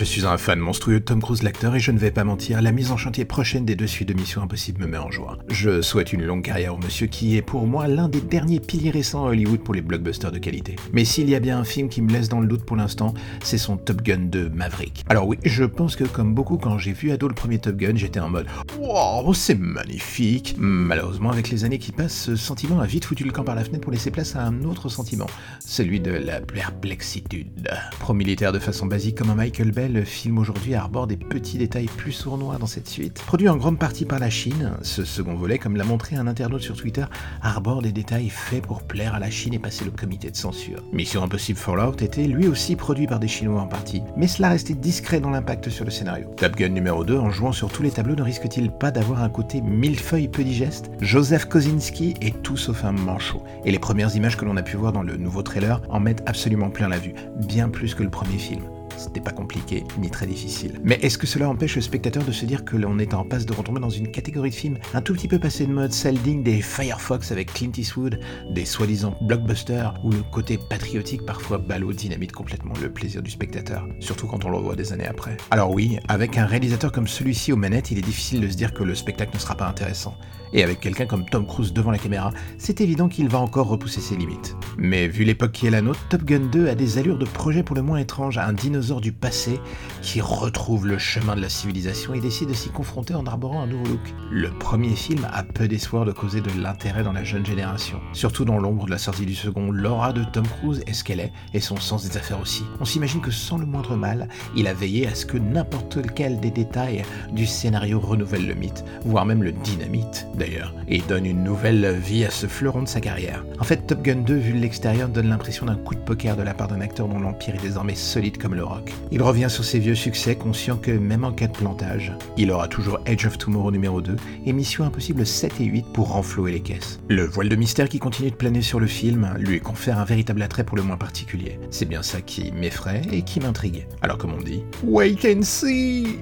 Je suis un fan monstrueux de Tom Cruise l'acteur et je ne vais pas mentir, la mise en chantier prochaine des deux suites de Mission Impossible me met en joie. Je souhaite une longue carrière au monsieur qui est pour moi l'un des derniers piliers récents à Hollywood pour les blockbusters de qualité. Mais s'il y a bien un film qui me laisse dans le doute pour l'instant, c'est son Top Gun 2 Maverick. Alors oui, je pense que comme beaucoup quand j'ai vu ado le premier Top Gun, j'étais en mode Wow, c'est magnifique Malheureusement, avec les années qui passent, ce sentiment a vite foutu le camp par la fenêtre pour laisser place à un autre sentiment, celui de la perplexitude. Pro-militaire de façon basique comme un Michael Bay, le film aujourd'hui arbore des petits détails plus sournois dans cette suite. Produit en grande partie par la Chine, ce second volet, comme l'a montré un internaute sur Twitter, arbore des détails faits pour plaire à la Chine et passer le comité de censure. Mission Impossible Fallout était lui aussi produit par des Chinois en partie, mais cela restait discret dans l'impact sur le scénario. Top Gun numéro 2, en jouant sur tous les tableaux, ne risque-t-il pas d'avoir un côté millefeuille peu digeste Joseph Kosinski est tout sauf un manchot, et les premières images que l'on a pu voir dans le nouveau trailer en mettent absolument plein la vue, bien plus que le premier film. C'était pas compliqué, ni très difficile. Mais est-ce que cela empêche le spectateur de se dire que l'on est en passe de retomber dans une catégorie de films un tout petit peu passé de mode, celle digne des Firefox avec Clint Eastwood, des soi-disant blockbusters, où le côté patriotique parfois ballot dynamite complètement le plaisir du spectateur, surtout quand on le revoit des années après? Alors oui, avec un réalisateur comme celui-ci aux manettes, il est difficile de se dire que le spectacle ne sera pas intéressant. Et avec quelqu'un comme Tom Cruise devant la caméra, c'est évident qu'il va encore repousser ses limites. Mais vu l'époque qui est la nôtre, Top Gun 2 a des allures de projet pour le moins étranges, un dinosaure du passé qui retrouve le chemin de la civilisation et décide de s'y confronter en arborant un nouveau look. Le premier film a peu d'espoir de causer de l'intérêt dans la jeune génération. Surtout dans l'ombre de la sortie du second, l'aura de Tom Cruise est ce qu'elle est, et son sens des affaires aussi. On s'imagine que sans le moindre mal, il a veillé à ce que n'importe lequel des détails du scénario renouvelle le mythe, voire même le dynamite d'ailleurs, et donne une nouvelle vie à ce fleuron de sa carrière. En fait, Top Gun 2, vu de l'extérieur, donne l'impression d'un coup de poker de la part d'un acteur dont l'empire est désormais solide comme le Il revient sur ses vieux succès, conscient que même en cas de plantage, il aura toujours Edge of Tomorrow numéro 2 et Mission Impossible 7 et 8 pour renflouer les caisses. Le voile de mystère qui continue de planer sur le film lui confère un véritable attrait pour le moins particulier. C'est bien ça qui m'effraie et qui m'intrigue. Alors comme on dit, wait and see